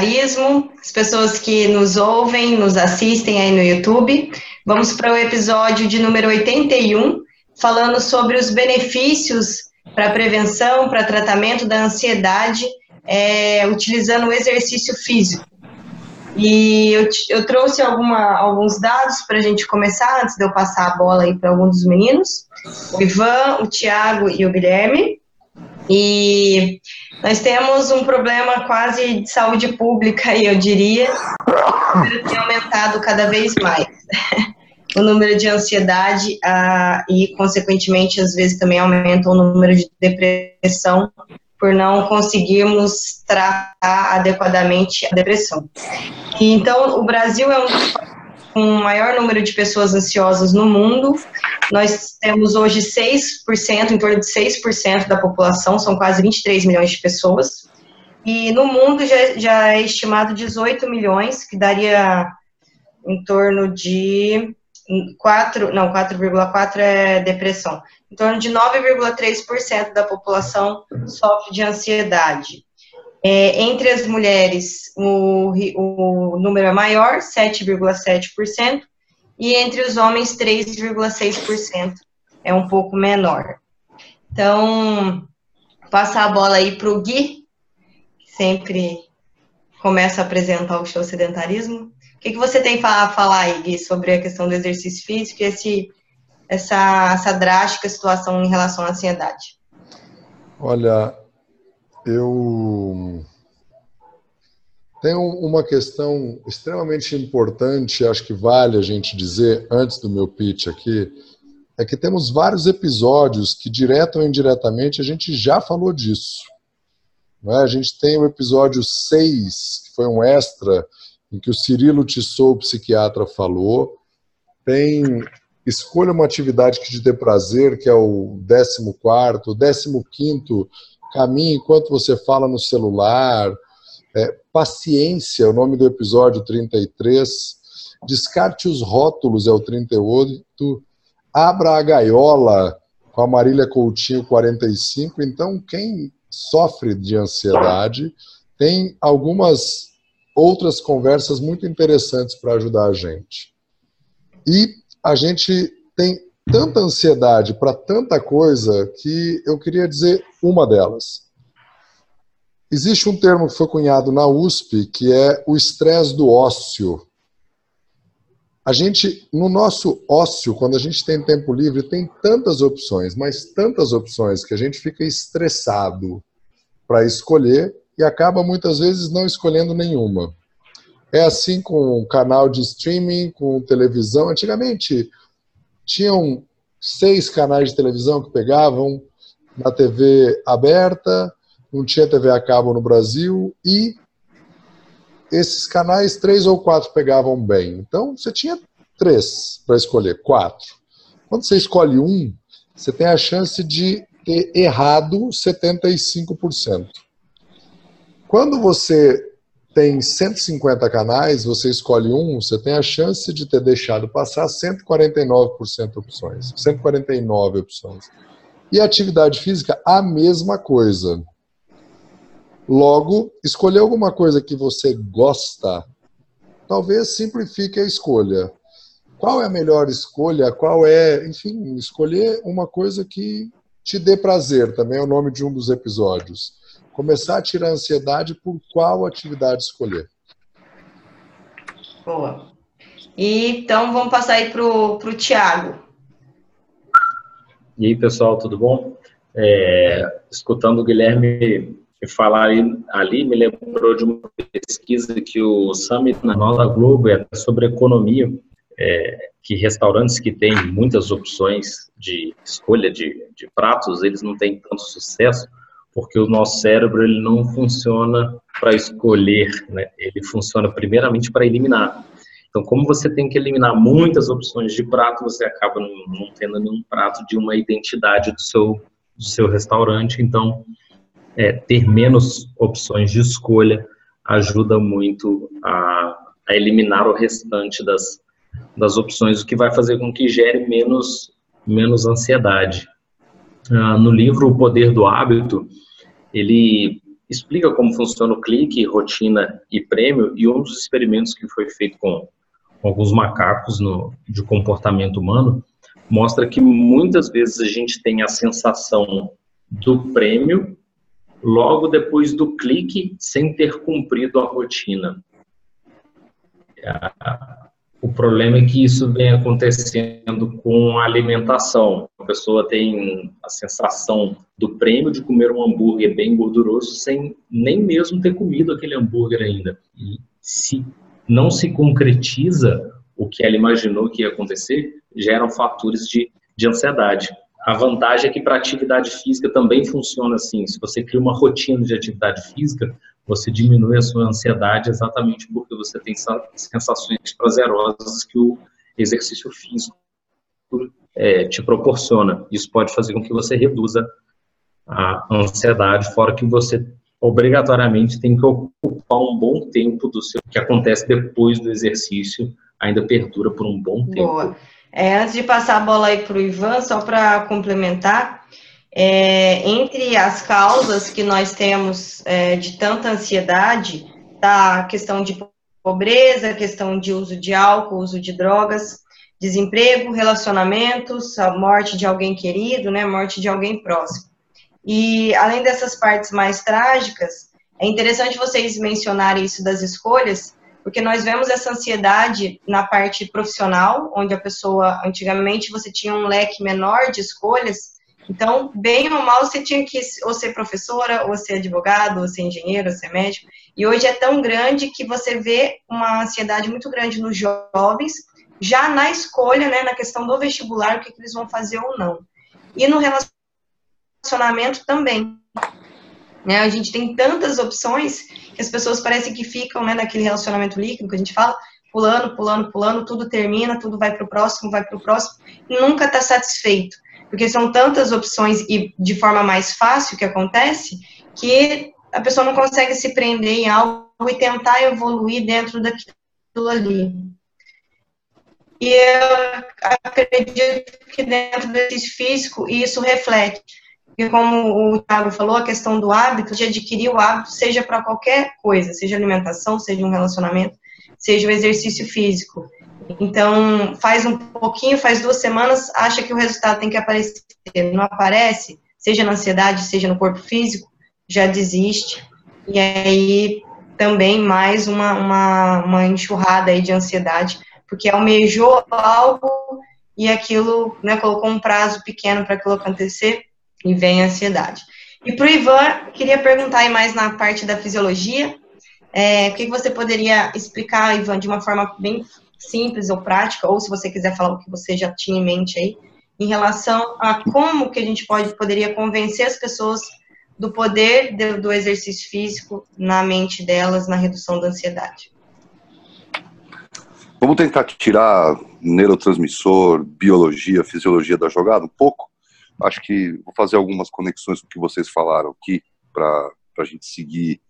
sedentarismo, as pessoas que nos ouvem, nos assistem aí no YouTube. Vamos para o episódio de número 81, falando sobre os benefícios para prevenção, para tratamento da ansiedade, é, utilizando o exercício físico. E eu, eu trouxe alguma, alguns dados para a gente começar, antes de eu passar a bola aí para alguns dos meninos. O Ivan, o Tiago e o Guilherme. E nós temos um problema quase de saúde pública, eu diria, que tem aumentado cada vez mais. o número de ansiedade ah, e, consequentemente, às vezes também aumenta o número de depressão por não conseguirmos tratar adequadamente a depressão. E, então, o Brasil é um dos com o maior número de pessoas ansiosas no mundo. Nós temos hoje 6%, em torno de 6% da população, são quase 23 milhões de pessoas. E no mundo já, já é estimado 18 milhões, que daria em torno de 4, não, 4,4 é depressão. Em torno de 9,3% da população sofre de ansiedade. É, entre as mulheres, o, o número é maior, 7,7%, e entre os homens, 3,6%. É um pouco menor. Então, passar a bola aí para o Gui, que sempre começa a apresentar o show sedentarismo. O que, que você tem para falar aí, Gui, sobre a questão do exercício físico e esse, essa, essa drástica situação em relação à ansiedade? Olha, eu tenho uma questão extremamente importante, acho que vale a gente dizer antes do meu pitch aqui, é que temos vários episódios que, direto ou indiretamente, a gente já falou disso. É? A gente tem o episódio 6, que foi um extra, em que o Cirilo Tissot, o psiquiatra, falou. Tem Escolha uma atividade que te dê prazer, que é o 14 º, 15 caminhe enquanto você fala no celular, é, paciência, o nome do episódio 33, descarte os rótulos, é o 38, abra a gaiola, com a Marília Coutinho 45, então quem sofre de ansiedade tem algumas outras conversas muito interessantes para ajudar a gente. E a gente tem tanta ansiedade para tanta coisa que eu queria dizer uma delas. Existe um termo que foi cunhado na USP que é o estresse do ócio. A gente, no nosso ócio, quando a gente tem tempo livre, tem tantas opções, mas tantas opções que a gente fica estressado para escolher e acaba muitas vezes não escolhendo nenhuma. É assim com canal de streaming, com televisão. Antigamente, tinham seis canais de televisão que pegavam na TV aberta, não tinha TV a cabo no Brasil e esses canais, três ou quatro pegavam bem. Então, você tinha três para escolher, quatro. Quando você escolhe um, você tem a chance de ter errado 75%. Quando você tem 150 canais, você escolhe um, você tem a chance de ter deixado passar 149% opções, 149 opções. E atividade física, a mesma coisa. Logo, escolher alguma coisa que você gosta, talvez simplifique a escolha. Qual é a melhor escolha? Qual é, enfim, escolher uma coisa que te dê prazer, também é o nome de um dos episódios começar a tirar a ansiedade por qual atividade escolher. Boa. Então vamos passar aí para o Tiago. E aí, pessoal, tudo bom? É, escutando o Guilherme falar ali, me lembrou de uma pesquisa que o Summit na Nova Globo é sobre economia, é, que restaurantes que têm muitas opções de escolha de, de pratos, eles não têm tanto sucesso, porque o nosso cérebro ele não funciona para escolher, né? ele funciona primeiramente para eliminar. Então, como você tem que eliminar muitas opções de prato, você acaba não, tendo nenhum prato de uma identidade do seu, do seu restaurante. Então, é, ter menos opções de escolha ajuda muito a, a eliminar o restante das, das opções, o que vai fazer com que gere menos, menos ansiedade. Ah, no livro O Poder do Hábito, ele, explica como funciona o clique, rotina e prêmio, e um dos experimentos que foi feito com alguns macacos no, de comportamento humano mostra que muitas vezes a gente tem a sensação do prêmio logo depois do clique sem ter cumprido a rotina. O problema é que isso vem acontecendo com a alimentação. A pessoa tem a sensação do prêmio de comer um hambúrguer bem gorduroso sem nem mesmo ter comido aquele hambúrguer ainda. E se não se concretiza o que ela imaginou que ia acontecer, geram fatores de, de ansiedade. A vantagem é que para atividade física também funciona assim. Se você cria uma rotina de atividade física, você diminui a sua ansiedade exatamente porque você tem sensações prazerosas que o exercício físico é, te proporciona. Isso pode fazer com que você reduza a ansiedade, fora que você obrigatoriamente tem que ocupar um bom tempo do seu que acontece depois do exercício, ainda perdura por um bom tempo. Boa. É, antes de passar a bola aí para o Ivan, só para complementar, é, entre as causas que nós temos é, de tanta ansiedade, tá a questão de pobreza, a questão de uso de álcool, uso de drogas, desemprego, relacionamentos, a morte de alguém querido, né, morte de alguém próximo. E além dessas partes mais trágicas, é interessante vocês mencionarem isso das escolhas, porque nós vemos essa ansiedade na parte profissional, onde a pessoa, antigamente, você tinha um leque menor de escolhas, então, bem ou mal, você tinha que ou ser professora, ou ser advogado, ou ser engenheiro, ou ser médico, e hoje é tão grande que você vê uma ansiedade muito grande nos jovens, já na escolha, né, na questão do vestibular, o que, que eles vão fazer ou não. E no relacionamento também. Né, a gente tem tantas opções que as pessoas parecem que ficam né, naquele relacionamento líquido que a gente fala, pulando, pulando, pulando, tudo termina, tudo vai para o próximo, vai para o próximo, e nunca está satisfeito. Porque são tantas opções e de forma mais fácil que acontece, que a pessoa não consegue se prender em algo e tentar evoluir dentro daquilo ali. E eu acredito que dentro desse físico isso reflete porque como o Thiago falou, a questão do hábito, de adquirir o hábito, seja para qualquer coisa, seja alimentação, seja um relacionamento, seja o exercício físico. Então, faz um pouquinho, faz duas semanas, acha que o resultado tem que aparecer, não aparece, seja na ansiedade, seja no corpo físico, já desiste. E aí, também mais uma, uma, uma enxurrada aí de ansiedade, porque almejou algo e aquilo, né, colocou um prazo pequeno para aquilo acontecer, e vem a ansiedade. E para o Ivan, queria perguntar aí mais na parte da fisiologia, é, o que você poderia explicar, Ivan, de uma forma bem simples ou prática, ou se você quiser falar o que você já tinha em mente aí, em relação a como que a gente pode, poderia convencer as pessoas do poder do, do exercício físico na mente delas, na redução da ansiedade. Vamos tentar tirar neurotransmissor, biologia, fisiologia da jogada um pouco? Acho que vou fazer algumas conexões com o que vocês falaram aqui para a gente seguir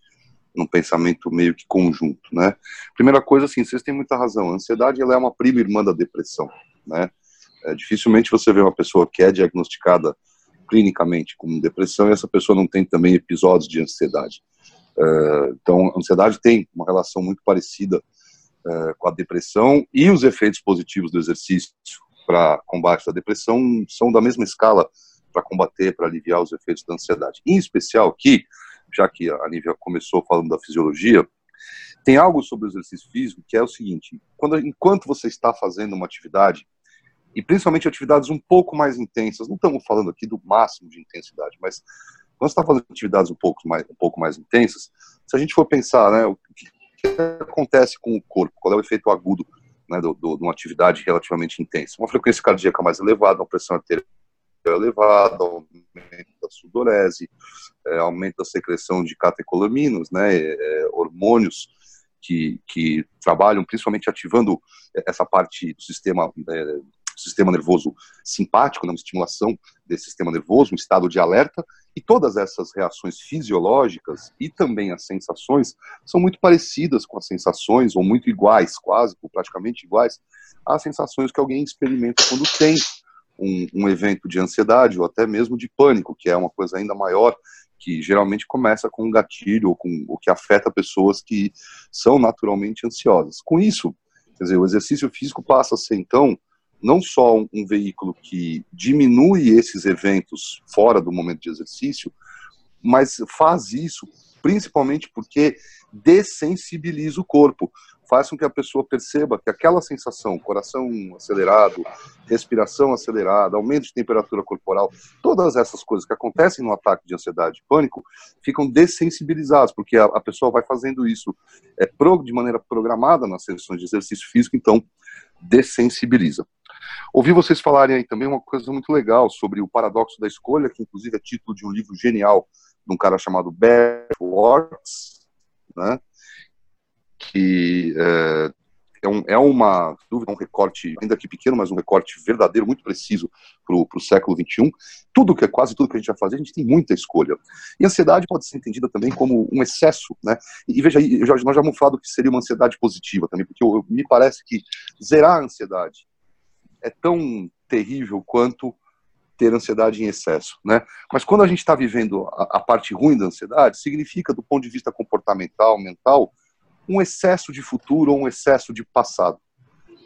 num pensamento meio que conjunto, né? Primeira coisa, assim, vocês têm muita razão. A ansiedade ela é uma prima irmã da depressão, né? É, dificilmente você vê uma pessoa que é diagnosticada clinicamente com depressão e essa pessoa não tem também episódios de ansiedade. É, então, a ansiedade tem uma relação muito parecida é, com a depressão e os efeitos positivos do exercício para combate da depressão são da mesma escala para combater, para aliviar os efeitos da ansiedade. Em especial aqui, já que a Nívia começou falando da fisiologia, tem algo sobre o exercício físico que é o seguinte: quando, enquanto você está fazendo uma atividade, e principalmente atividades um pouco mais intensas, não estamos falando aqui do máximo de intensidade, mas quando você está fazendo atividades um pouco mais, um pouco mais intensas, se a gente for pensar, né, o que, acontece com o corpo, qual é o efeito agudo né, de uma atividade relativamente intensa. Uma frequência cardíaca mais elevada, uma pressão arterial elevada, aumento da sudorese, é, aumento da secreção de catecolaminos, né, é, hormônios que, que trabalham principalmente ativando essa parte do sistema é, sistema nervoso simpático, né, uma estimulação desse sistema nervoso, um estado de alerta, e todas essas reações fisiológicas e também as sensações são muito parecidas com as sensações, ou muito iguais, quase, ou praticamente iguais, às sensações que alguém experimenta quando tem um, um evento de ansiedade ou até mesmo de pânico, que é uma coisa ainda maior que geralmente começa com um gatilho ou com o que afeta pessoas que são naturalmente ansiosas. Com isso, quer dizer, o exercício físico passa a ser então não só um, um veículo que diminui esses eventos fora do momento de exercício, mas faz isso principalmente porque dessensibiliza o corpo faz com que a pessoa perceba que aquela sensação, coração acelerado, respiração acelerada, aumento de temperatura corporal, todas essas coisas que acontecem no ataque de ansiedade e pânico, ficam dessensibilizadas, porque a, a pessoa vai fazendo isso é, pro, de maneira programada nas sessões de exercício físico, então dessensibiliza. Ouvi vocês falarem aí também uma coisa muito legal sobre o paradoxo da escolha, que inclusive é título de um livro genial de um cara chamado Bert Works, né? que é, é, um, é uma dúvida, um recorte, ainda que pequeno, mas um recorte verdadeiro, muito preciso para o século XXI. Tudo que é quase tudo que a gente vai fazer, a gente tem muita escolha. E ansiedade pode ser entendida também como um excesso, né? E, veja aí, nós já vamos falar do que seria uma ansiedade positiva também, porque eu, me parece que zerar a ansiedade é tão terrível quanto ter ansiedade em excesso, né? Mas quando a gente está vivendo a, a parte ruim da ansiedade, significa, do ponto de vista comportamental, mental, um excesso de futuro ou um excesso de passado.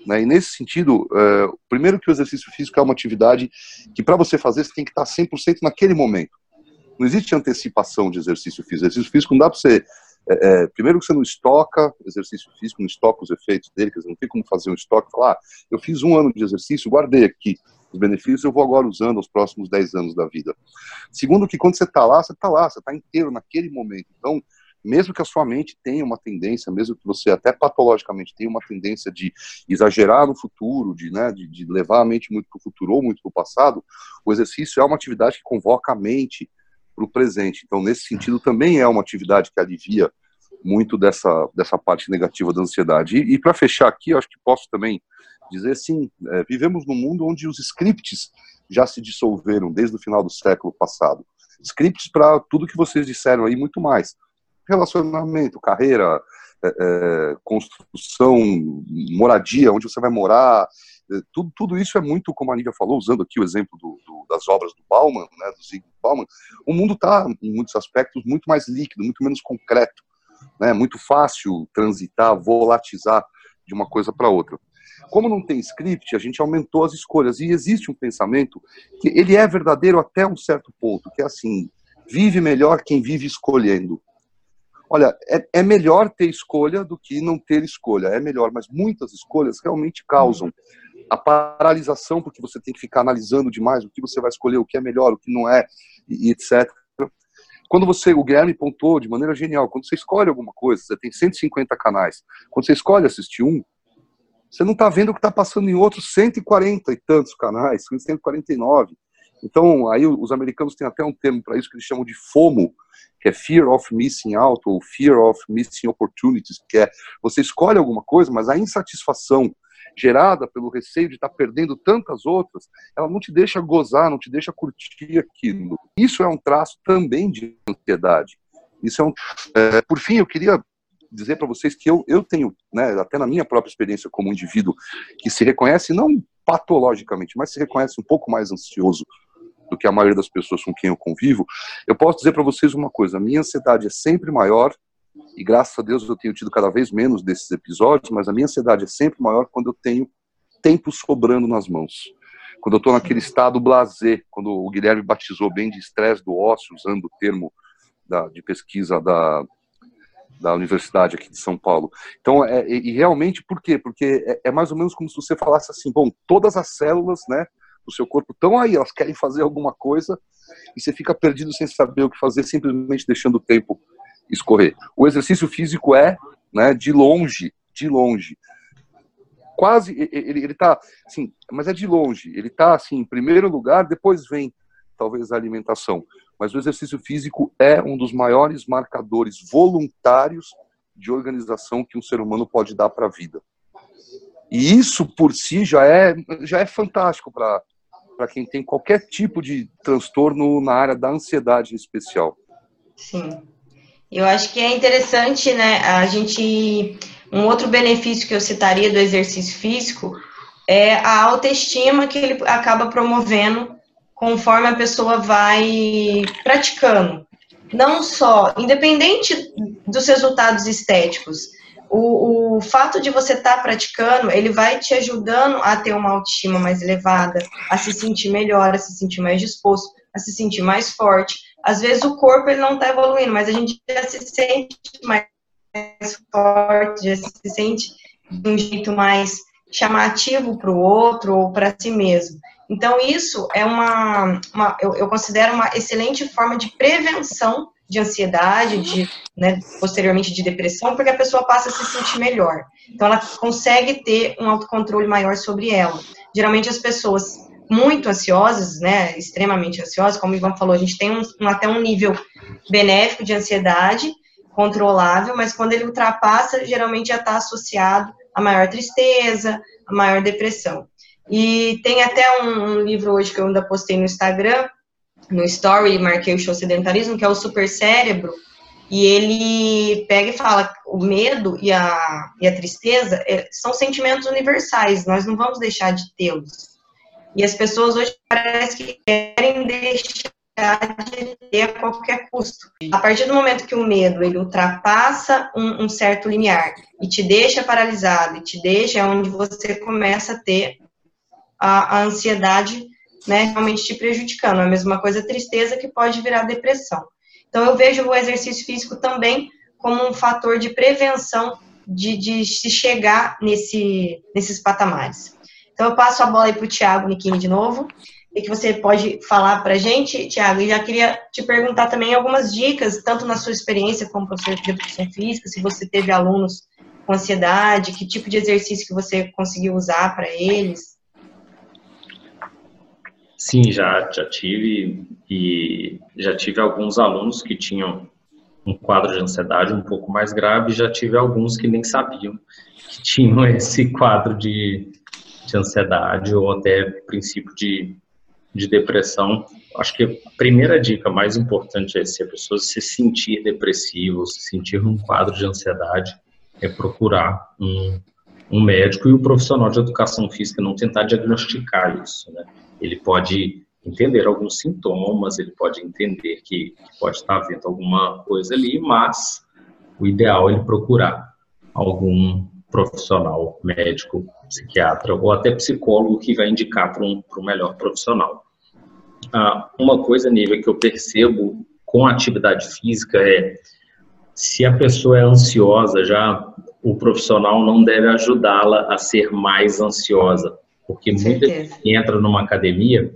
Né? E nesse sentido, é, primeiro que o exercício físico é uma atividade que para você fazer você tem que estar 100% naquele momento. Não existe antecipação de exercício físico. Exercício físico não dá para você é, é, primeiro que você não estoca exercício físico, não estoca os efeitos dele, quer dizer, não tem como fazer um estoque falar, ah, eu fiz um ano de exercício, guardei aqui os benefícios, eu vou agora usando os próximos 10 anos da vida. Segundo que quando você está lá, você está lá, você está inteiro naquele momento. Então, mesmo que a sua mente tenha uma tendência, mesmo que você até patologicamente tenha uma tendência de exagerar no futuro, de, né, de, de levar a mente muito para o futuro ou muito para o passado, o exercício é uma atividade que convoca a mente para o presente. Então, nesse sentido, também é uma atividade que alivia muito dessa, dessa parte negativa da ansiedade. E, e para fechar aqui, acho que posso também dizer sim, é, vivemos num mundo onde os scripts já se dissolveram desde o final do século passado. Scripts para tudo que vocês disseram aí, muito mais relacionamento, carreira, é, é, construção, moradia, onde você vai morar, tudo, tudo isso é muito, como a Nívia falou, usando aqui o exemplo do, do, das obras do Bauman, né, do Zygmunt Bauman, o mundo está, em muitos aspectos, muito mais líquido, muito menos concreto, né, muito fácil transitar, volatizar de uma coisa para outra. Como não tem script, a gente aumentou as escolhas, e existe um pensamento que ele é verdadeiro até um certo ponto, que é assim, vive melhor quem vive escolhendo. Olha, é, é, melhor ter escolha do que não ter escolha. É melhor, mas muitas escolhas realmente causam a paralisação, porque você tem que ficar analisando demais o que você vai escolher, o que é melhor, o que não é, e, e etc. Quando você, o Guilherme pontuou de maneira genial, quando você escolhe alguma coisa, você tem 150 canais, quando você escolhe assistir um, você não está vendo o que está passando em outros 140 e tantos canais, 149. Então, aí os americanos têm até um termo para isso que eles chamam de FOMO, que é Fear of Missing Out, ou Fear of Missing Opportunities, que é você escolhe alguma coisa, mas a insatisfação gerada pelo receio de estar perdendo tantas outras, ela não te deixa gozar, não te deixa curtir aquilo. Isso é um traço também de ansiedade. Isso é um. É, por fim, eu queria dizer para vocês que eu, eu tenho, né, até na minha própria experiência como indivíduo, que se reconhece não patologicamente, mas se reconhece um pouco mais ansioso do que a maioria das pessoas com quem eu convivo, eu posso dizer para vocês uma coisa: minha ansiedade é sempre maior, e graças a Deus eu tenho tido cada vez menos desses episódios, mas a minha ansiedade é sempre maior quando eu tenho tempo sobrando nas mãos. Quando eu estou naquele estado blazer, quando o Guilherme batizou bem de estresse do ócio, usando o termo da, de pesquisa da, da Universidade aqui de São Paulo. Então, é, e realmente, por quê? Porque é, é mais ou menos como se você falasse assim, bom, todas as células, né, do seu corpo estão aí, elas querem fazer alguma coisa e você fica perdido sem saber o que fazer, simplesmente deixando o tempo escorrer. O exercício físico é, né, de longe, de longe, quase ele, ele tá assim, mas é de longe. Ele tá assim, em primeiro lugar, depois vem talvez a alimentação. Mas o exercício físico é um dos maiores marcadores voluntários de organização que um ser humano pode dar para a vida. E isso por si já é já é fantástico para para quem tem qualquer tipo de transtorno na área da ansiedade em especial. Sim. Eu acho que é interessante, né, a gente um outro benefício que eu citaria do exercício físico é a autoestima que ele acaba promovendo conforme a pessoa vai praticando. não só, independente dos resultados estéticos, o, o fato de você estar tá praticando, ele vai te ajudando a ter uma autoestima mais elevada, a se sentir melhor, a se sentir mais disposto, a se sentir mais forte. Às vezes o corpo ele não está evoluindo, mas a gente já se sente mais forte, já se sente de um jeito mais chamativo para o outro ou para si mesmo. Então, isso é uma, uma eu, eu, considero uma excelente forma de prevenção de ansiedade, de, né, posteriormente de depressão, porque a pessoa passa a se sentir melhor. Então, ela consegue ter um autocontrole maior sobre ela. Geralmente, as pessoas muito ansiosas, né, extremamente ansiosas, como o Ivan falou, a gente tem um, um, até um nível benéfico de ansiedade, controlável, mas quando ele ultrapassa, geralmente já está associado a maior tristeza, a maior depressão. E tem até um, um, livro hoje que eu ainda postei no Instagram, no Story, marquei o show sedentarismo, que é o Super Cérebro, e ele pega e fala, o medo e a, e a tristeza é, são sentimentos universais, nós não vamos deixar de tê-los. E as pessoas hoje parece que querem deixar de ter a qualquer custo. A partir do momento que o medo ele ultrapassa um, um certo limiar e te deixa paralisado, e te deixa onde você começa a ter a, a ansiedade né, realmente te prejudicando. A mesma coisa a tristeza que pode virar depressão. Então eu vejo o exercício físico também como um fator de prevenção de, de se chegar nesse, nesses patamares. Então eu passo a bola aí para o Tiago Niquini de novo e que você pode falar para a gente, Tiago. E já queria te perguntar também algumas dicas, tanto na sua experiência como professor de educação física, se você teve alunos com ansiedade, que tipo de exercício que você conseguiu usar para eles. Sim, já, já tive e já tive alguns alunos que tinham um quadro de ansiedade um pouco mais grave, já tive alguns que nem sabiam que tinham esse quadro de, de ansiedade ou até princípio de de depressão, acho que a primeira dica mais importante é se a pessoa se sentir depressivo, se sentir um quadro de ansiedade, é procurar um, um médico e o profissional de educação física não tentar diagnosticar isso, né? Ele pode entender alguns sintomas, ele pode entender que, que pode estar havendo alguma coisa ali, mas o ideal é ele procurar algum profissional, médico, psiquiatra ou até psicólogo que vai indicar para um, para um melhor profissional. Ah, uma coisa, Nívia, que eu percebo com a atividade física é se a pessoa é ansiosa já, o profissional não deve ajudá-la a ser mais ansiosa, porque muita gente entra numa academia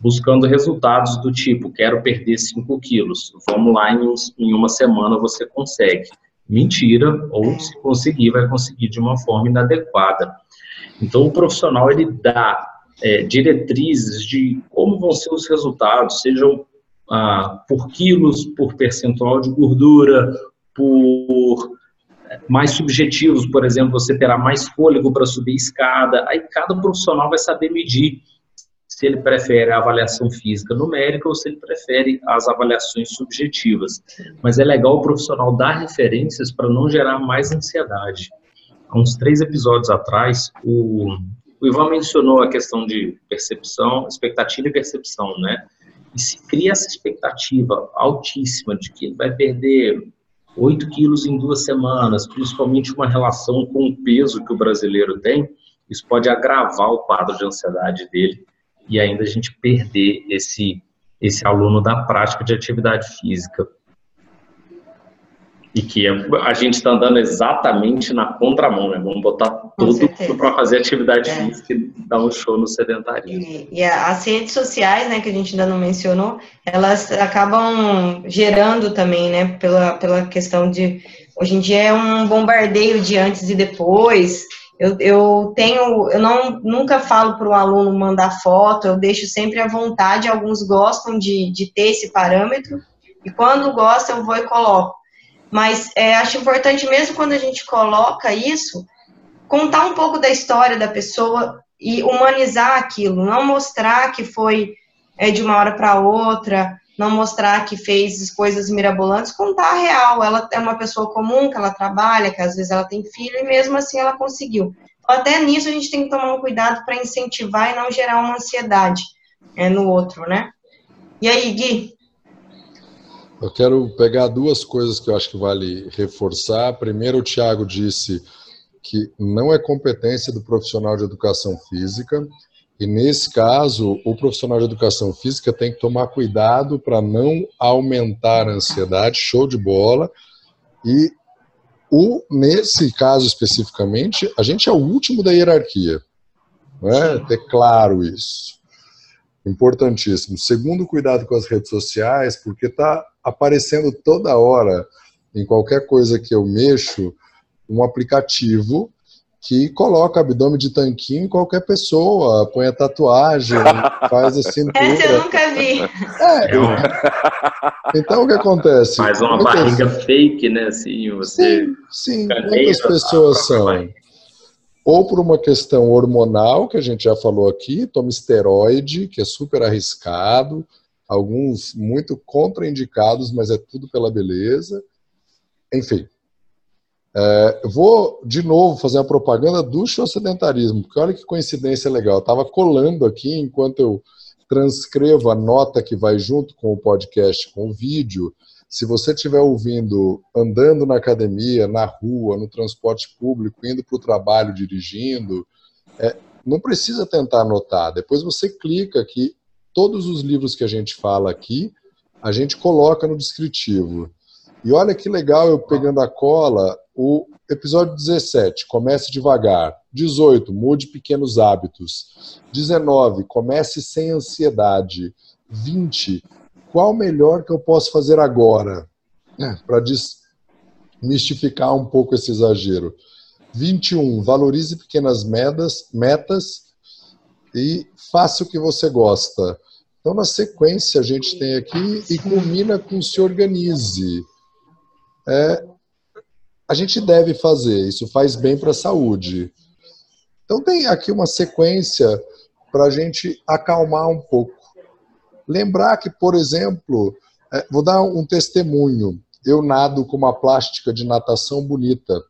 buscando resultados do tipo, quero perder 5 quilos, vamos lá, em, em uma semana você consegue. Mentira, ou se conseguir, vai conseguir de uma forma inadequada. Então, o profissional, ele dá é, diretrizes de como vão ser os resultados, sejam ah, por quilos, por percentual de gordura, por é, mais subjetivos, por exemplo, você terá mais fôlego para subir escada. Aí cada profissional vai saber medir se ele prefere a avaliação física numérica ou se ele prefere as avaliações subjetivas. Mas é legal o profissional dar referências para não gerar mais ansiedade. Há uns três episódios atrás, o o Ivan mencionou a questão de percepção, expectativa e percepção, né? E se cria essa expectativa altíssima de que ele vai perder 8 quilos em duas semanas, principalmente uma relação com o peso que o brasileiro tem, isso pode agravar o quadro de ansiedade dele e ainda a gente perder esse, esse aluno da prática de atividade física e que a gente está andando exatamente na contramão, né? Vamos botar tudo para fazer atividade é. física e dar um show no sedentarismo. E, e, as redes sociais, né, que a gente ainda não mencionou, elas acabam gerando também, né, pela, pela questão de hoje em dia é um bombardeio de antes e depois. Eu, eu tenho, eu não nunca falo para o aluno mandar foto, eu deixo sempre à vontade. Alguns gostam de, de ter esse parâmetro e quando gostam eu vou e coloco mas é, acho importante, mesmo quando a gente coloca isso, contar um pouco da história da pessoa e humanizar aquilo, não mostrar que foi é, de uma hora para outra, não mostrar que fez coisas mirabolantes, contar a real. Ela é uma pessoa comum, que ela trabalha, que às vezes ela tem filho, e mesmo assim ela conseguiu. Até nisso a gente tem que tomar um cuidado para incentivar e não gerar uma ansiedade é, no outro, né? E aí, Gui? Eu quero pegar duas coisas que eu acho que vale reforçar. Primeiro, o Tiago disse que não é competência do profissional de educação física, e nesse caso, o profissional de educação física tem que tomar cuidado para não aumentar a ansiedade, show de bola. E o, nesse caso especificamente, a gente é o último da hierarquia. Né? Ter claro isso. Importantíssimo. Segundo, cuidado com as redes sociais, porque está aparecendo toda hora, em qualquer coisa que eu mexo, um aplicativo que coloca abdômen de tanquinho em qualquer pessoa, põe a tatuagem, faz a cintura. Essa eu nunca vi. É. Então o que acontece? Faz uma muitas... barriga fake, né? Assim, você. Sim, sim. muitas pessoas são. Ou por uma questão hormonal, que a gente já falou aqui, toma esteroide, que é super arriscado, alguns muito contraindicados, mas é tudo pela beleza. Enfim, é, vou de novo fazer a propaganda do sedentarismo, porque olha que coincidência legal. Eu estava colando aqui enquanto eu transcrevo a nota que vai junto com o podcast, com o vídeo. Se você estiver ouvindo andando na academia, na rua, no transporte público, indo para o trabalho, dirigindo, é, não precisa tentar anotar. Depois você clica aqui. Todos os livros que a gente fala aqui, a gente coloca no descritivo. E olha que legal eu pegando a cola, o episódio 17, comece devagar. 18, mude pequenos hábitos. 19, comece sem ansiedade. 20, qual melhor que eu posso fazer agora? É, Para desmistificar um pouco esse exagero. 21, valorize pequenas metas, metas e faça o que você gosta. Então, na sequência, a gente tem aqui e culmina com se organize. É, a gente deve fazer, isso faz bem para a saúde. Então tem aqui uma sequência para a gente acalmar um pouco. Lembrar que, por exemplo, é, vou dar um testemunho. Eu nado com uma plástica de natação bonita.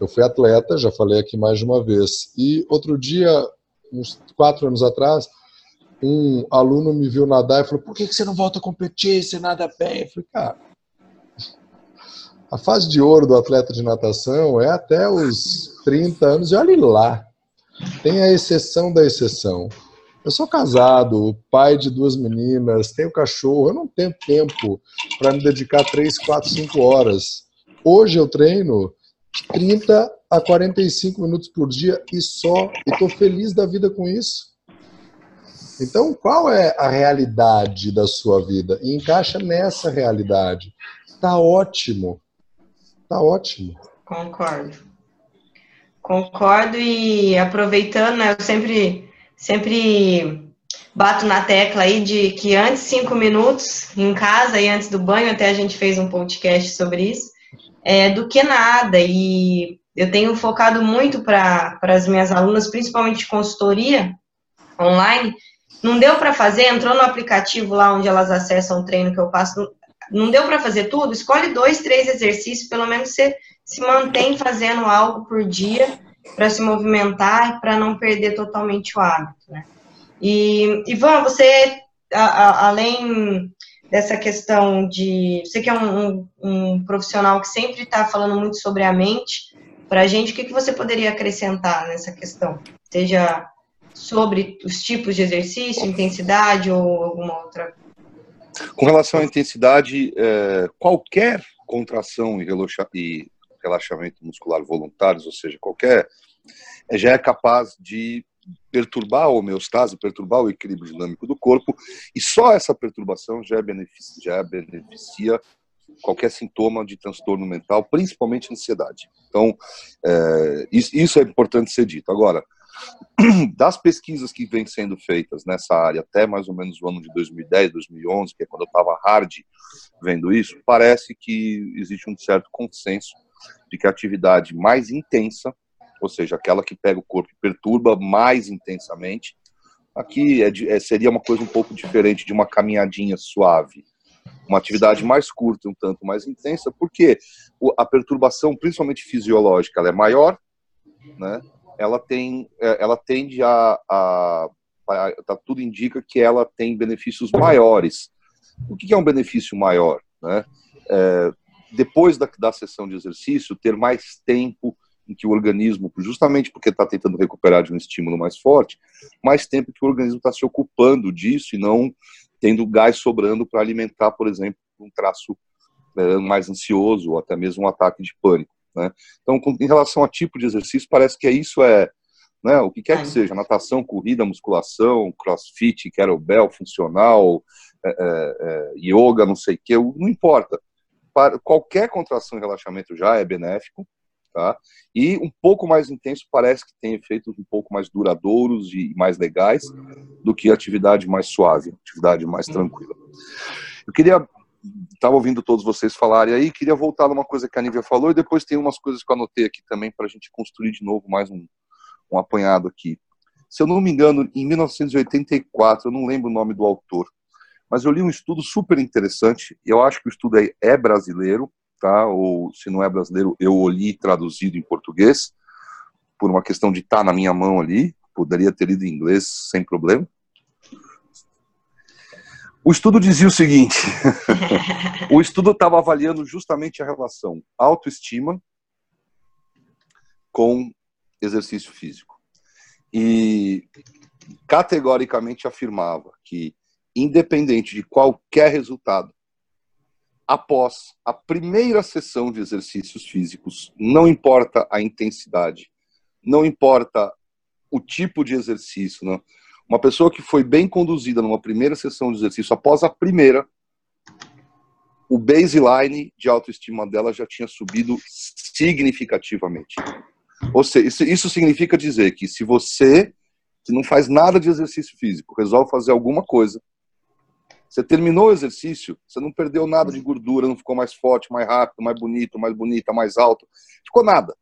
Eu fui atleta, já falei aqui mais de uma vez. E outro dia, uns quatro anos atrás, um aluno me viu nadar e falou: Por que você não volta a competir? Você nada bem? Eu falei: Cara, a fase de ouro do atleta de natação é até os 30 anos, e olhe lá. Tem a exceção da exceção. Eu sou casado, pai de duas meninas, tenho cachorro, eu não tenho tempo para me dedicar 3, 4, 5 horas. Hoje eu treino 30 a 45 minutos por dia e só, e estou feliz da vida com isso. Então, qual é a realidade da sua vida? E encaixa nessa realidade. Está ótimo. Tá ótimo. Concordo. Concordo e aproveitando, né, eu sempre, sempre bato na tecla aí de que antes cinco minutos em casa e antes do banho, até a gente fez um podcast sobre isso, é, do que nada. E eu tenho focado muito para as minhas alunas, principalmente de consultoria online. Não deu para fazer, entrou no aplicativo lá onde elas acessam o treino que eu passo, não deu para fazer tudo? Escolhe dois, três exercícios, pelo menos você se mantém fazendo algo por dia para se movimentar e para não perder totalmente o hábito, né? E, Ivan, você, a, a, além dessa questão de. Você que é um, um, um profissional que sempre está falando muito sobre a mente, para a gente, o que, que você poderia acrescentar nessa questão? Seja sobre os tipos de exercício, intensidade ou alguma outra com relação à intensidade, é, qualquer contração e, relaxa, e relaxamento muscular voluntários, ou seja, qualquer, é, já é capaz de perturbar a homeostase, perturbar o equilíbrio dinâmico do corpo, e só essa perturbação já beneficia, já beneficia qualquer sintoma de transtorno mental, principalmente ansiedade. Então, é, isso é importante ser dito. Agora, das pesquisas que vêm sendo feitas nessa área até mais ou menos o ano de 2010, 2011, que é quando eu estava hard vendo isso, parece que existe um certo consenso de que a atividade mais intensa, ou seja, aquela que pega o corpo e perturba mais intensamente, aqui é, é, seria uma coisa um pouco diferente de uma caminhadinha suave. Uma atividade mais curta, um tanto mais intensa, porque a perturbação, principalmente fisiológica, é maior, né? ela tem, é, ela tende a, a, a tá, tudo indica que ela tem benefícios maiores. O que é um benefício maior? né? É, depois da, da sessão de exercício, ter mais tempo em que o organismo, justamente porque está tentando recuperar de um estímulo mais forte, mais tempo que o organismo está se ocupando disso e não tendo gás sobrando para alimentar, por exemplo, um traço é, mais ansioso ou até mesmo um ataque de pânico. Né? Então, com, em relação a tipo de exercício, parece que é isso é né, o que quer que seja, natação, corrida, musculação, crossfit, kettlebell, funcional, é, é, é yoga, não sei o que, não importa. Para, qualquer contração e relaxamento já é benéfico, tá? E um pouco mais intenso parece que tem efeitos um pouco mais duradouros e mais legais do que atividade mais suave, atividade mais tranquila. Eu queria estava ouvindo todos vocês falarem aí, queria voltar numa coisa que a Nívia falou e depois tem umas coisas que eu anotei aqui também para a gente construir de novo mais um, um apanhado aqui. Se eu não me engano, em 1984, eu não lembro o nome do autor, mas eu li um estudo super interessante, eu acho que o estudo é, é brasileiro, tá? Ou se não é brasileiro, eu o li traduzido em português, por uma questão de estar tá na minha mão ali, poderia ter lido em inglês sem problema. O estudo dizia o seguinte: o estudo estava avaliando justamente a relação autoestima com exercício físico. E categoricamente afirmava que, independente de qualquer resultado, após a primeira sessão de exercícios físicos, não importa a intensidade, não importa o tipo de exercício, não, uma pessoa que foi bem conduzida numa primeira sessão de exercício, após a primeira, o baseline de autoestima dela já tinha subido significativamente. Ou seja, isso significa dizer que se você, que não faz nada de exercício físico, resolve fazer alguma coisa, você terminou o exercício, você não perdeu nada de gordura, não ficou mais forte, mais rápido, mais bonito, mais bonita, mais alto, ficou nada.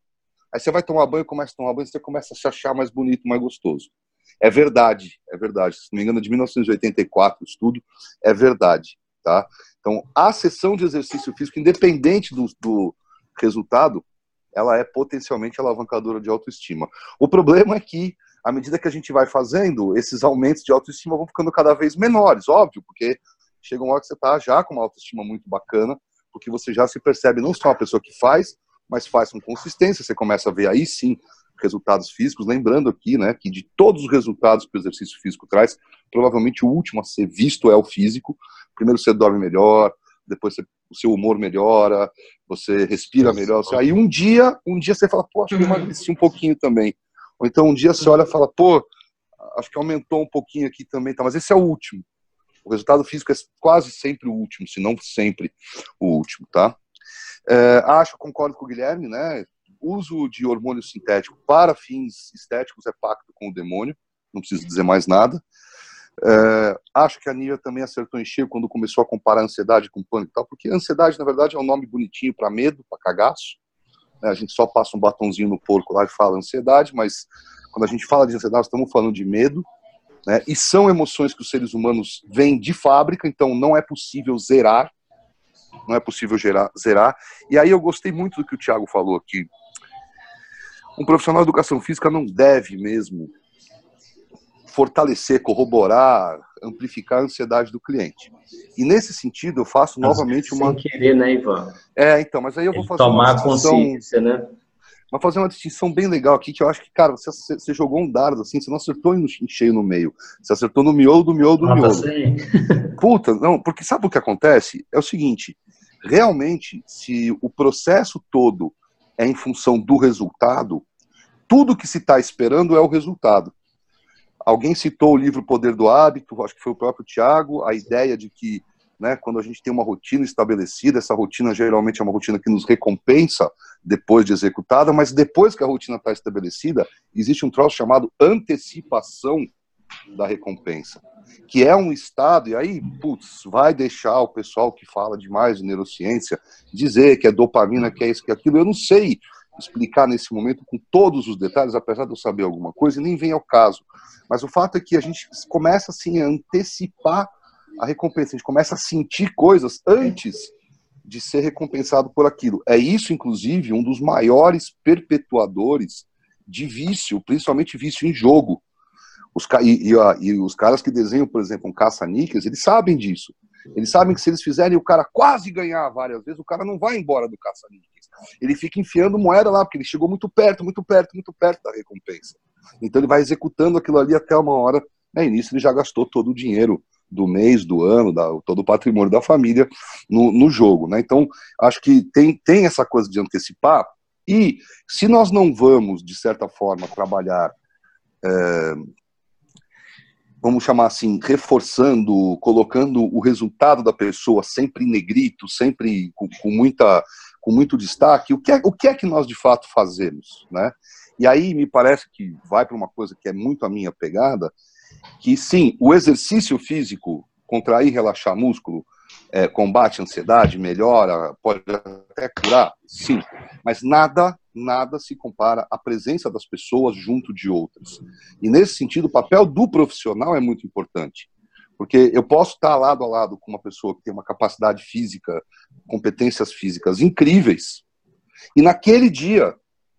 Aí você vai tomar banho, começa a tomar banho, você começa a se achar mais bonito, mais gostoso. É verdade, é verdade. Se não me engano, é de 1984 o estudo, é verdade. Tá? Então, a sessão de exercício físico, independente do, do resultado, ela é potencialmente alavancadora de autoestima. O problema é que, à medida que a gente vai fazendo, esses aumentos de autoestima vão ficando cada vez menores, óbvio, porque chega uma hora que você está já com uma autoestima muito bacana, porque você já se percebe não só uma pessoa que faz, mas faz com consistência, você começa a ver aí sim resultados físicos, lembrando aqui, né, que de todos os resultados que o exercício físico traz, provavelmente o último a ser visto é o físico. Primeiro você dorme melhor, depois você, o seu humor melhora, você respira melhor. Aí um dia, um dia você fala, que eu emagreci um pouquinho também. Ou então um dia você olha e fala, pô, acho que aumentou um pouquinho aqui também, tá? Mas esse é o último. O resultado físico é quase sempre o último, se não sempre o último, tá? É, acho, concordo com o Guilherme, né? uso de hormônio sintético para fins estéticos é pacto com o demônio, não preciso dizer mais nada. É, acho que a Nia também acertou em cheio quando começou a comparar ansiedade com pânico e tal, porque ansiedade, na verdade, é um nome bonitinho para medo, para cagaço. Né? A gente só passa um batonzinho no porco lá e fala ansiedade, mas quando a gente fala de ansiedade, estamos falando de medo. Né? E são emoções que os seres humanos vêm de fábrica, então não é possível zerar. Não é possível gerar, zerar. E aí eu gostei muito do que o Thiago falou aqui um profissional de educação física não deve mesmo fortalecer, corroborar, amplificar a ansiedade do cliente. E nesse sentido, eu faço mas novamente sem uma. Sem querer, né, Ivan? É, então, mas aí eu vou fazer tomar uma distinção. consciência, né? Mas fazer uma distinção bem legal aqui, que eu acho que, cara, você, você jogou um dardo assim, você não acertou em cheio no meio. Você acertou no miolo do miolo do ah, miolo. Puta, não, porque sabe o que acontece? É o seguinte: realmente, se o processo todo é em função do resultado, tudo que se está esperando é o resultado. Alguém citou o livro Poder do Hábito, acho que foi o próprio Tiago, a ideia de que né, quando a gente tem uma rotina estabelecida, essa rotina geralmente é uma rotina que nos recompensa depois de executada, mas depois que a rotina está estabelecida, existe um troço chamado antecipação da recompensa, que é um estado, e aí, putz, vai deixar o pessoal que fala demais de neurociência dizer que é dopamina, que é isso, que é aquilo, eu não sei explicar nesse momento com todos os detalhes, apesar de eu saber alguma coisa, e nem vem ao caso. Mas o fato é que a gente começa assim a antecipar a recompensa, a gente começa a sentir coisas antes de ser recompensado por aquilo. É isso, inclusive, um dos maiores perpetuadores de vício, principalmente vício em jogo. Os, e, e, e os caras que desenham, por exemplo, um caça-níqueis, eles sabem disso. Eles sabem que se eles fizerem o cara quase ganhar várias vezes, o cara não vai embora do caça-níqueis. Ele fica enfiando moeda lá, porque ele chegou muito perto, muito perto, muito perto da recompensa. Então ele vai executando aquilo ali até uma hora, né, e nisso ele já gastou todo o dinheiro do mês, do ano, da, todo o patrimônio da família no, no jogo. Né? Então, acho que tem, tem essa coisa de antecipar, e se nós não vamos, de certa forma, trabalhar é, vamos chamar assim, reforçando, colocando o resultado da pessoa sempre em negrito, sempre com, com, muita, com muito destaque, o que, é, o que é que nós de fato fazemos, né? E aí me parece que vai para uma coisa que é muito a minha pegada, que sim, o exercício físico, contrair, relaxar músculo, é, combate a ansiedade, melhora, pode até curar, sim, mas nada nada se compara à presença das pessoas junto de outras. E nesse sentido, o papel do profissional é muito importante. Porque eu posso estar lado a lado com uma pessoa que tem uma capacidade física, competências físicas incríveis, e naquele dia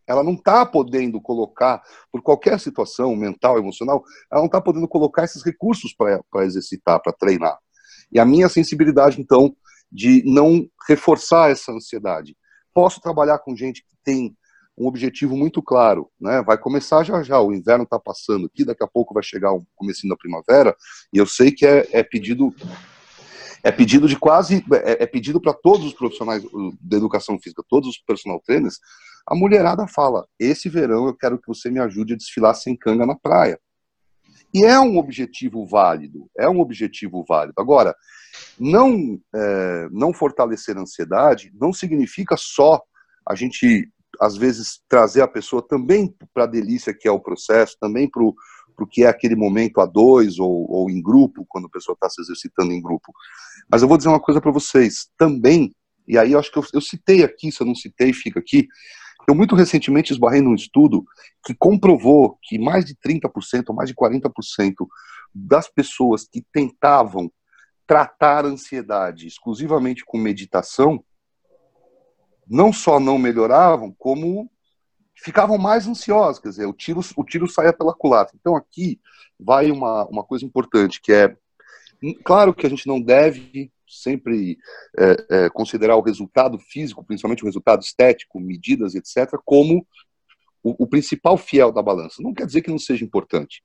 ela não está podendo colocar, por qualquer situação mental, emocional, ela não está podendo colocar esses recursos para exercitar, para treinar. E a minha sensibilidade, então, de não reforçar essa ansiedade. Posso trabalhar com gente que tem um objetivo muito claro, né? Vai começar já já, o inverno está passando aqui, daqui a pouco vai chegar o comecinho da primavera, e eu sei que é, é pedido é pedido de quase é, é pedido para todos os profissionais da educação física, todos os personal trainers, a mulherada fala: esse verão eu quero que você me ajude a desfilar sem canga na praia. E é um objetivo válido, é um objetivo válido. Agora, não é, não fortalecer a ansiedade não significa só a gente às vezes, trazer a pessoa também para a delícia que é o processo, também para o que é aquele momento a dois ou, ou em grupo, quando a pessoa está se exercitando em grupo. Mas eu vou dizer uma coisa para vocês, também, e aí eu acho que eu, eu citei aqui, se eu não citei, fica aqui, eu muito recentemente esbarrei num estudo que comprovou que mais de 30% ou mais de 40% das pessoas que tentavam tratar a ansiedade exclusivamente com meditação não só não melhoravam, como ficavam mais ansiosos, quer dizer, o tiro, o tiro saia pela culatra. Então aqui vai uma, uma coisa importante, que é, claro que a gente não deve sempre é, é, considerar o resultado físico, principalmente o resultado estético, medidas, etc., como o, o, principal fiel da balança. Não quer dizer que não seja importante.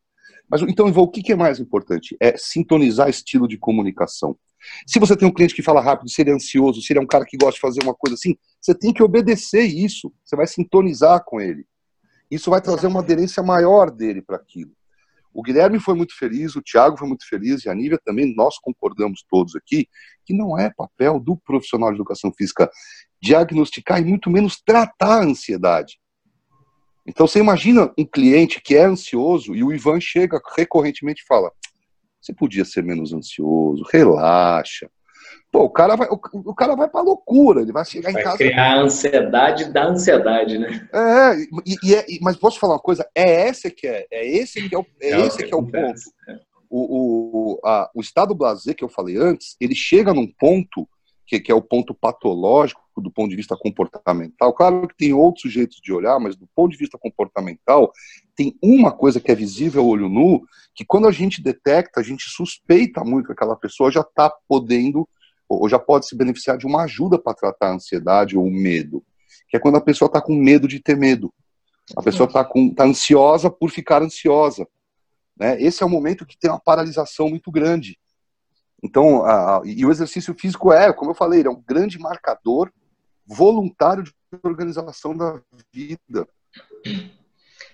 Mas então, o que é mais importante? É sintonizar estilo de comunicação. Se você tem um cliente que fala rápido, se ele é ansioso, se ele é um cara que gosta de fazer uma coisa assim, você tem que obedecer isso. Você vai sintonizar com ele. Isso vai trazer uma aderência maior dele para aquilo. O Guilherme foi muito feliz, o Thiago foi muito feliz e a Nívia também, nós concordamos todos aqui que não é papel do profissional de educação física diagnosticar e muito menos tratar a ansiedade. Então você imagina um cliente que é ansioso e o Ivan chega recorrentemente e fala: você podia ser menos ansioso, relaxa. Pô, o cara vai, o, o cara vai pra loucura, ele vai chegar vai em casa. criar a ansiedade da ansiedade, né? É, e, e é, mas posso falar uma coisa? É esse que é, é esse que é o, é, é esse que, que é o ponto. O, o, a, o estado blazer que eu falei antes, ele chega num ponto que, que, é o ponto patológico do ponto de vista comportamental. Claro que tem outros jeitos de olhar, mas do ponto de vista comportamental, tem uma coisa que é visível ao olho nu, que quando a gente detecta, a gente suspeita muito que aquela pessoa já está podendo, ou já pode se beneficiar de uma ajuda para tratar a ansiedade ou o medo, que é quando a pessoa está com medo de ter medo. A pessoa está tá ansiosa por ficar ansiosa. Né? Esse é o momento que tem uma paralisação muito grande. Então, a, e o exercício físico é, como eu falei, é um grande marcador voluntário de organização da vida.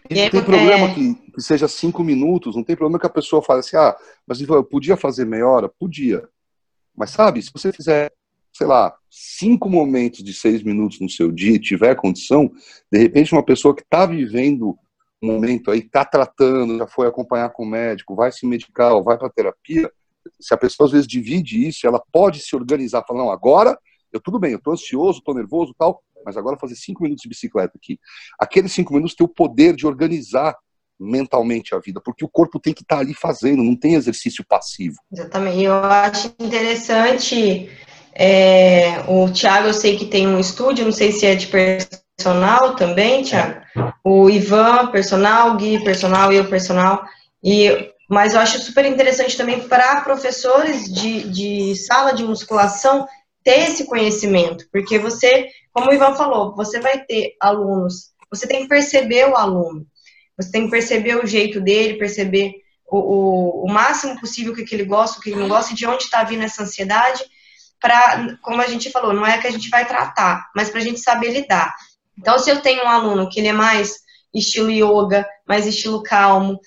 E não tem problema é... que, que, seja cinco minutos, não tem problema que a pessoa fale assim, ah, mas eu podia fazer meia hora? Podia. Mas sabe, se você fizer, sei lá, cinco momentos de seis minutos no seu dia e tiver condição, de repente uma pessoa que está vivendo um momento aí, está tratando, já foi acompanhar com o médico, vai se medicar ou vai para terapia, se a pessoa às vezes divide isso, ela pode se organizar, falar, não, agora eu tudo bem, eu estou ansioso, estou nervoso tal, mas agora fazer cinco minutos de bicicleta aqui. Aqueles cinco minutos tem o poder de organizar mentalmente a vida, porque o corpo tem que estar tá ali fazendo, não tem exercício passivo. Exatamente. Eu acho interessante. É, o Thiago, eu sei que tem um estúdio, não sei se é de personal também, Thiago. O Ivan, personal, Gui, personal, eu, personal. E Mas eu acho super interessante também para professores de, de sala de musculação ter esse conhecimento, porque você, como o Ivan falou, você vai ter alunos, você tem que perceber o aluno, você tem que perceber o jeito dele, perceber o, o, o máximo possível que, que ele gosta, o que ele não gosta, de onde está vindo essa ansiedade, para, como a gente falou, não é que a gente vai tratar, mas para a gente saber lidar. Então, se eu tenho um aluno que ele é mais estilo yoga, mais estilo calmo,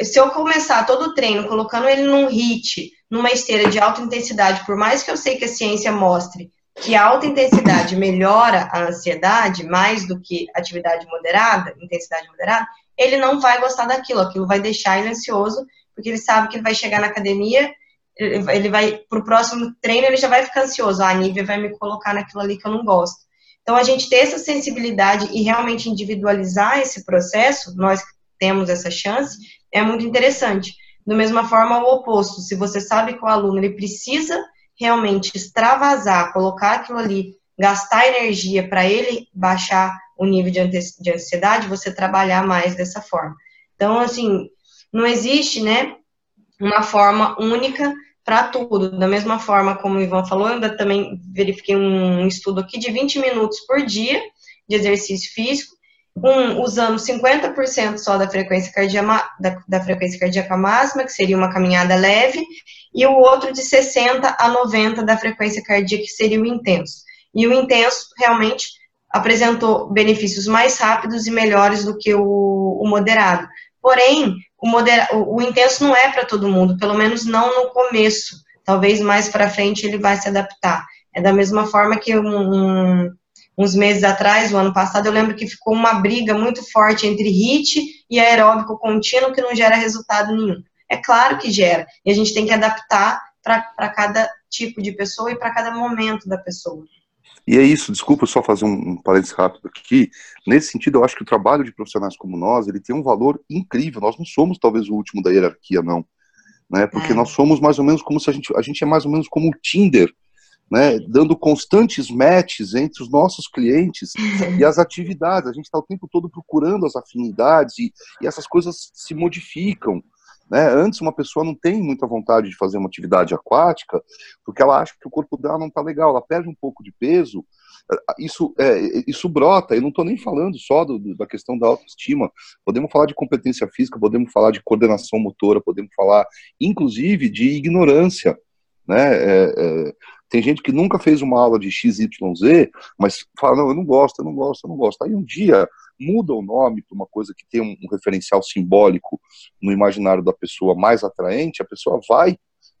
se eu começar todo o treino colocando ele num HIT, numa esteira de alta intensidade, por mais que eu sei que a ciência mostre que a alta intensidade melhora a ansiedade mais do que atividade moderada, intensidade moderada, ele não vai gostar daquilo, aquilo vai deixar ele ansioso, porque ele sabe que ele vai chegar na academia, ele vai, pro próximo treino, ele já vai ficar ansioso, ah, a Nívia vai me colocar naquilo ali que eu não gosto. Então, a gente ter essa sensibilidade e realmente individualizar esse processo, nós temos essa chance, é muito interessante. Da mesma forma, o oposto, se você sabe que o aluno ele precisa realmente extravasar, colocar aquilo ali, gastar energia para ele baixar o nível de ansiedade, você trabalhar mais dessa forma. Então, assim, não existe, né, uma forma única para tudo. Da mesma forma como o Ivan falou, eu ainda também verifiquei um estudo aqui de 20 minutos por dia de exercício físico, um usando 50% só da frequência, cardíaca, da, da frequência cardíaca máxima, que seria uma caminhada leve, e o outro de 60 a 90 da frequência cardíaca, que seria o intenso. E o intenso realmente apresentou benefícios mais rápidos e melhores do que o, o moderado. Porém, o, modera, o, o intenso não é para todo mundo, pelo menos não no começo. Talvez mais para frente ele vai se adaptar. É da mesma forma que um, uns meses atrás, o ano passado, eu lembro que ficou uma briga muito forte entre HIT e aeróbico contínuo que não gera resultado nenhum. É claro que gera, e a gente tem que adaptar para cada tipo de pessoa e para cada momento da pessoa. E é isso, desculpa só fazer um, um parênteses rápido aqui. Nesse sentido, eu acho que o trabalho de profissionais como nós, ele tem um valor incrível. Nós não somos talvez o último da hierarquia, não. Né? Porque é. nós somos mais ou menos como se a gente, a gente é mais ou menos como o Tinder né, dando constantes matches entre os nossos clientes e as atividades. A gente está o tempo todo procurando as afinidades e, e essas coisas se modificam. Né? Antes, uma pessoa não tem muita vontade de fazer uma atividade aquática porque ela acha que o corpo dela não está legal, ela perde um pouco de peso. Isso, é, isso brota, eu não estou nem falando só do, da questão da autoestima. Podemos falar de competência física, podemos falar de coordenação motora, podemos falar, inclusive, de ignorância. Né? É, é, tem gente que nunca fez uma aula de XYZ, mas fala, não, eu não gosto, eu não gosto, eu não gosto. Aí um dia muda o nome para uma coisa que tem um, referencial simbólico no imaginário da pessoa mais atraente, a pessoa vai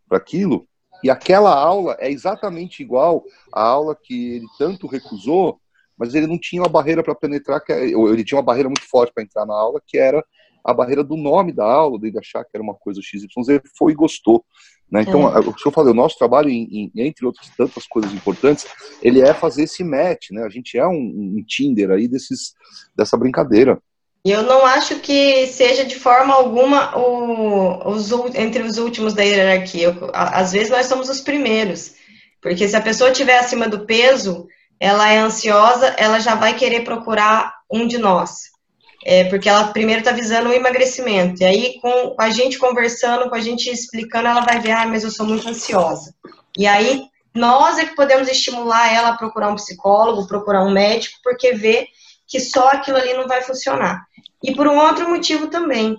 para aquilo e aquela aula é exatamente igual à aula que ele tanto recusou, mas ele não tinha uma barreira para penetrar, é, ou ele tinha uma barreira muito forte para entrar na aula, que era a barreira do nome da aula, dele achar que era uma coisa XYZ, foi e gostou. Né? Então, é. o que eu falei, o nosso trabalho, em, em, entre outras tantas coisas importantes, ele é fazer esse match, né? A gente é um, um Tinder aí desses, dessa brincadeira. Eu não acho que seja de forma alguma o, os, entre os últimos da hierarquia. Às vezes nós somos os primeiros, porque se a pessoa estiver acima do peso, ela é ansiosa, ela já vai querer procurar um de nós é, porque ela primeiro está visando o emagrecimento. E aí, com a gente conversando, com a gente explicando, ela vai ver, ah, mas eu sou muito ansiosa. E aí, nós é que podemos estimular ela a procurar um psicólogo, procurar um médico, porque vê que só aquilo ali não vai funcionar. E por um outro motivo também,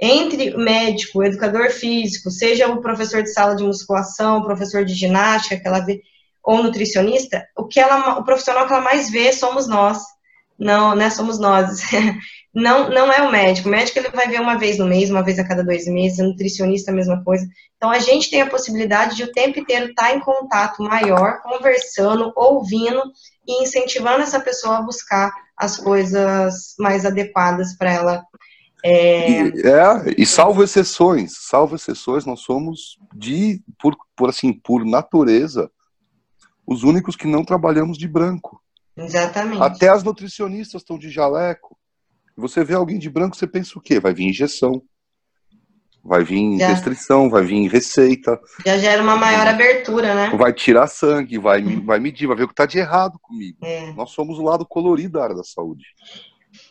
entre médico, educador físico, seja o professor de sala de musculação, professor de ginástica, que ela vê, ou nutricionista, o que ela, o profissional que ela mais vê somos nós não, né, somos nós. Não, não é o médico. O médico ele vai ver uma vez no mês, uma vez a cada dois meses, o nutricionista a mesma coisa. Então a gente tem a possibilidade de o tempo inteiro estar em contato maior, conversando, ouvindo e incentivando essa pessoa a buscar as coisas mais adequadas para ela. É... E, é, e salvo exceções, salvo exceções, nós somos de, por, por assim, por natureza, os únicos que não trabalhamos de branco. Exatamente. Até as nutricionistas estão de jaleco. Você vê alguém de branco, você pensa o quê? Vai vir injeção, vai vir Já. restrição, vai vir receita. Já gera uma maior abertura, né? Vai tirar sangue, vai, vai medir, vai ver o que está de errado comigo. É. Nós somos o lado colorido da área da saúde.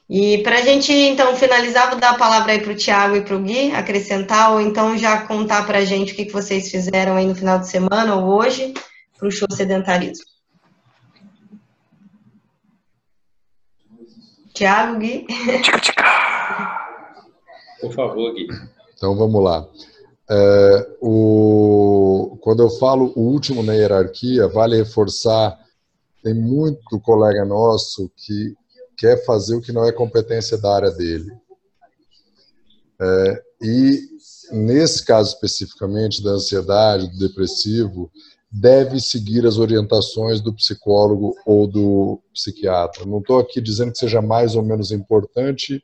E para a gente, então, finalizar, vou dar a palavra aí para o Tiago e para o Gui, acrescentar, ou então já contar para a gente o que, que vocês fizeram aí no final de semana ou hoje para o show sedentarismo. Tiago, Gui. Por favor, Gui. Então vamos lá. É, o, quando eu falo o último na hierarquia, vale reforçar, tem muito colega nosso que quer fazer o que não é competência da área dele. É, e nesse caso especificamente da ansiedade, do depressivo, deve seguir as orientações do psicólogo ou do psiquiatra. Não estou aqui dizendo que seja mais ou menos importante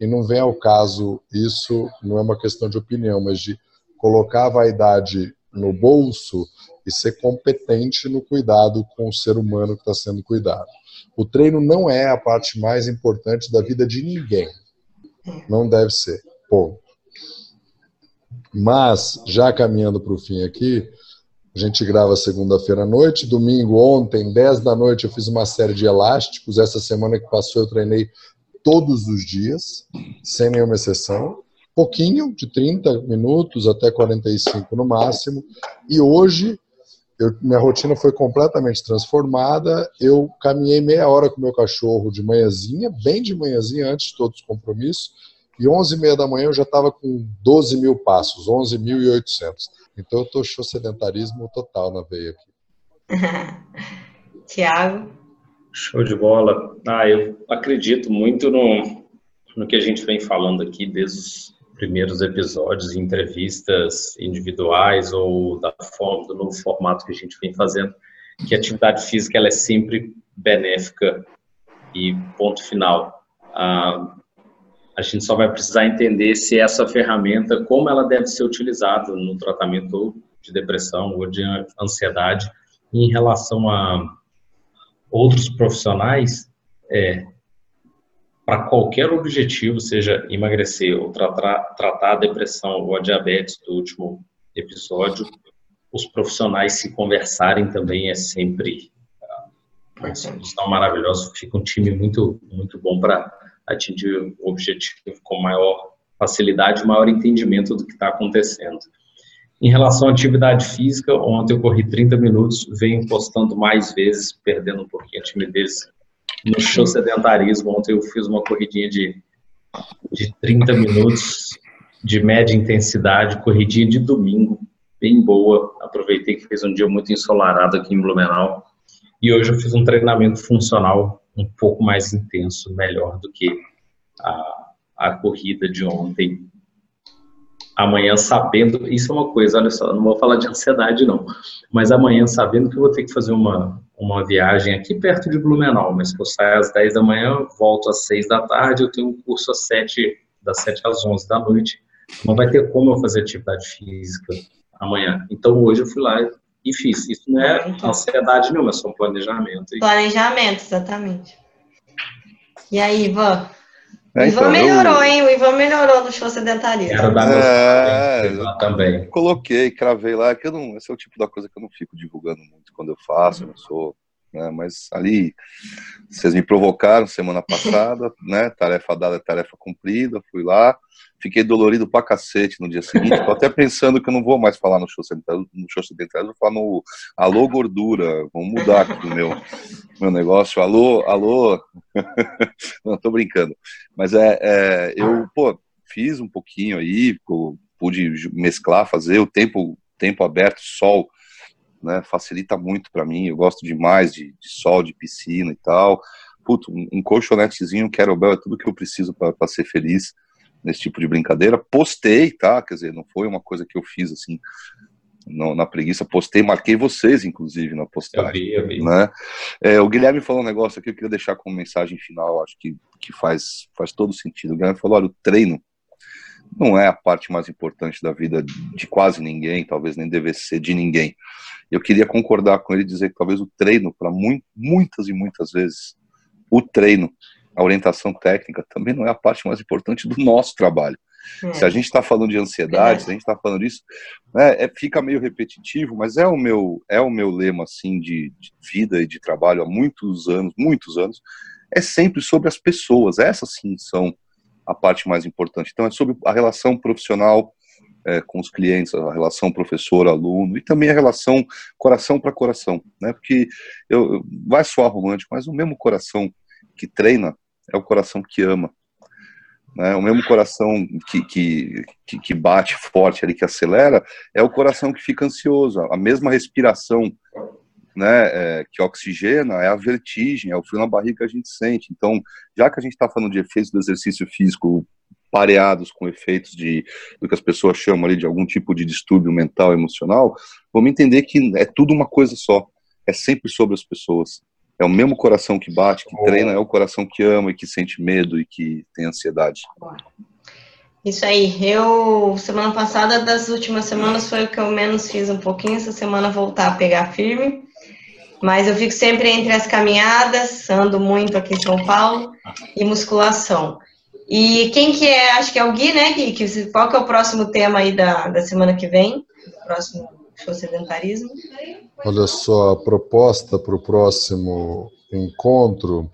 e não vem ao caso isso, não é uma questão de opinião, mas de colocar a vaidade no bolso e ser competente no cuidado com o ser humano que está sendo cuidado. O treino não é a parte mais importante da vida de ninguém. Não deve ser. Ponto. Mas, já caminhando para o fim aqui, a gente grava segunda-feira à noite. Domingo, ontem, 10 da noite, eu fiz uma série de elásticos. Essa semana que passou, eu treinei todos os dias, sem nenhuma exceção. Pouquinho, de 30 minutos até 45 no máximo. E hoje eu, minha rotina foi completamente transformada. Eu caminhei meia hora com meu cachorro de manhãzinha, bem de manhãzinha, antes de todos os compromissos, e 11 e meia da manhã eu já estava com 12 mil passos, 11.800. Então eu estou show sedentarismo total na veia aqui. Tiago? Show de bola. Ah, eu acredito muito no, no que a gente vem falando aqui desde os primeiros episódios, entrevistas individuais ou da forma, do novo formato que a gente vem fazendo, que a atividade física ela é sempre benéfica e ponto final. Ah, a gente só vai precisar entender se essa ferramenta, como ela deve ser utilizada no tratamento de depressão ou de ansiedade em relação a outros profissionais, é, para qualquer objetivo, seja emagrecer ou tratar, tratar a depressão ou a diabetes do último episódio, os profissionais se conversarem também é sempre uma solução maravilhosa, fica um time muito, muito bom para atingir o objetivo com maior facilidade, maior entendimento do que está acontecendo. Em relação à atividade física, ontem eu corri 30 minutos, venho postando mais vezes, perdendo um pouquinho a timidez no show sedentarismo. Ontem eu fiz uma corridinha de, de 30 minutos de média intensidade, corridinha de domingo, bem boa. Aproveitei que fez um dia muito ensolarado aqui em Blumenau. E hoje eu fiz um treinamento funcional um pouco mais intenso, melhor do que a, a corrida de ontem. Amanhã sabendo, isso é uma coisa, olha só, não vou falar de ansiedade não, mas amanhã sabendo que eu vou ter que fazer uma, uma viagem aqui perto de Blumenau, mas que eu saio às 10 da manhã, volto às 6 da tarde, eu tenho um curso às 7, das 7 às 11 da noite, não vai ter como eu fazer atividade física amanhã. Então hoje eu fui lá e fiz. Isso não é então. ansiedade nenhuma, é só um planejamento. Planejamento, exatamente. E aí, Ivan? É, o Ivan então, melhorou, eu... hein? O Ivan melhorou no show sedentarista. Quero dar é, eu também. Coloquei, cravei lá, que eu não, esse é o tipo da coisa que eu não fico divulgando muito quando eu faço, eu não sou né? Mas ali, vocês me provocaram semana passada, né? Tarefa dada, tarefa cumprida, fui lá, fiquei dolorido pra cacete no dia seguinte, tô até pensando que eu não vou mais falar no show central, no show central, vou falar no alô gordura, vamos mudar aqui o meu, meu negócio, alô, alô, não, tô brincando, mas é, é, eu, pô, fiz um pouquinho aí, pude mesclar, fazer o tempo, tempo aberto, sol, né? Facilita muito para mim. Eu gosto demais de, de, sol, de piscina e tal. Puto, um, colchonetezinho, um kettlebell é tudo que eu preciso para ser feliz nesse tipo de brincadeira. Postei, tá? Quer dizer, não foi uma coisa que eu fiz assim no, na preguiça. Postei, marquei vocês, inclusive, na postagem. Eu vi, eu vi. Né? É, o Guilherme falou um negócio aqui, eu queria deixar como mensagem final, acho que, que faz, faz todo sentido. O Guilherme falou: olha, o treino não é a parte mais importante da vida de quase ninguém, talvez nem deve ser de ninguém. Eu queria concordar com ele e dizer que talvez o treino, para muitas e muitas vezes, o treino, a orientação técnica também não é a parte mais importante do nosso trabalho. É. Se a gente está falando de ansiedade, é. se a gente está falando disso, né, é, fica meio repetitivo, mas é o meu é o meu lema assim de, de, vida e de trabalho há muitos anos, muitos anos, é sempre sobre as pessoas. Essas sim são a parte mais importante. Então, é sobre a relação profissional é, com os clientes, a relação professor-aluno e também a relação coração para coração, né? Porque eu, vai soar romântico, mas o mesmo coração que treina é o coração que ama. Né? O mesmo coração que, que, que, bate forte ali, que acelera, é o coração que fica ansioso. A mesma respiração né, é, que oxigena é a vertigem, é o frio na barriga que a gente sente. Então, já que a gente está falando de efeitos do exercício físico pareados com efeitos de do que as pessoas chamam ali de algum tipo de distúrbio mental, emocional, vamos entender que é tudo uma coisa só. É sempre sobre as pessoas. É o mesmo coração que bate, que treina, é o coração que ama e que sente medo e que tem ansiedade. Isso aí. Eu, semana passada, das últimas semanas, foi o que eu menos fiz um pouquinho. Essa semana voltar a pegar firme. Mas eu fico sempre entre as caminhadas, ando muito aqui em São Paulo, e musculação. E quem que é, acho que é o Gui, né, Gui? Que, qual que é o próximo tema aí da, da semana que vem? O próximo show sedentarismo? Olha só, a proposta para o próximo encontro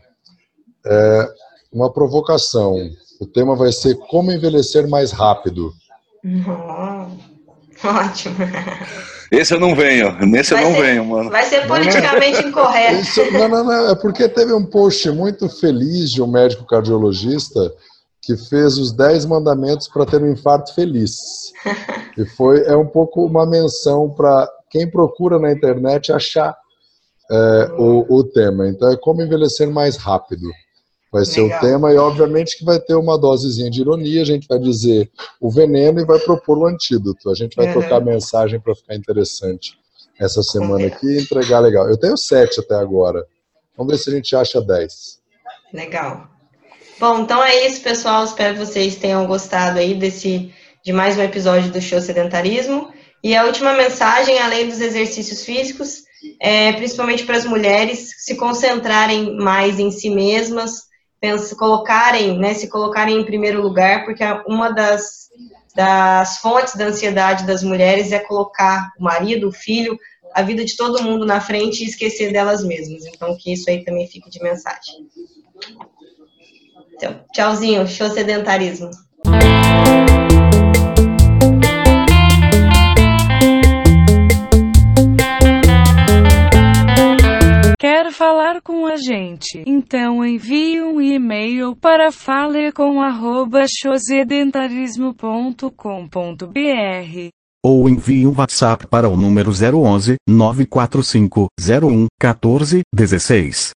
é uma provocação. O tema vai ser como envelhecer mais rápido. Oh, ótimo. Esse eu não venho, nesse vai eu não ser, venho, mano. Vai ser politicamente incorreto. Isso, não, não, não, é porque teve um post muito feliz de um médico cardiologista que fez os 10 mandamentos para ter um infarto feliz. E foi é um pouco uma menção para quem procura na internet achar é, o, o tema. Então é como envelhecer mais rápido vai ser Legal. o tema, e obviamente que vai ter uma dosezinha de ironia, a gente vai dizer o veneno e vai propor o antídoto. A gente vai uhum. trocar mensagem para ficar interessante essa semana aqui e entregar legal. Eu tenho sete até agora. Vamos ver se a gente acha dez. Legal. Bom, então é isso, pessoal. Espero que vocês tenham gostado aí desse de mais um episódio do Show Sedentarismo. E a última mensagem, além dos exercícios físicos, é principalmente para as mulheres se concentrarem mais em si mesmas, pensa, colocarem, né, se colocarem em primeiro lugar, porque uma das, das fontes da ansiedade das mulheres é colocar o marido, o filho, a vida de todo mundo na frente e esquecer delas mesmas. Então, que isso aí também fique de mensagem. Então, tchauzinho, show sedentarismo. Quer falar com a gente? Então envie um e-mail para falecom@chosedentarismo.com.br ou envie um WhatsApp para o número 011 945 01 14 16.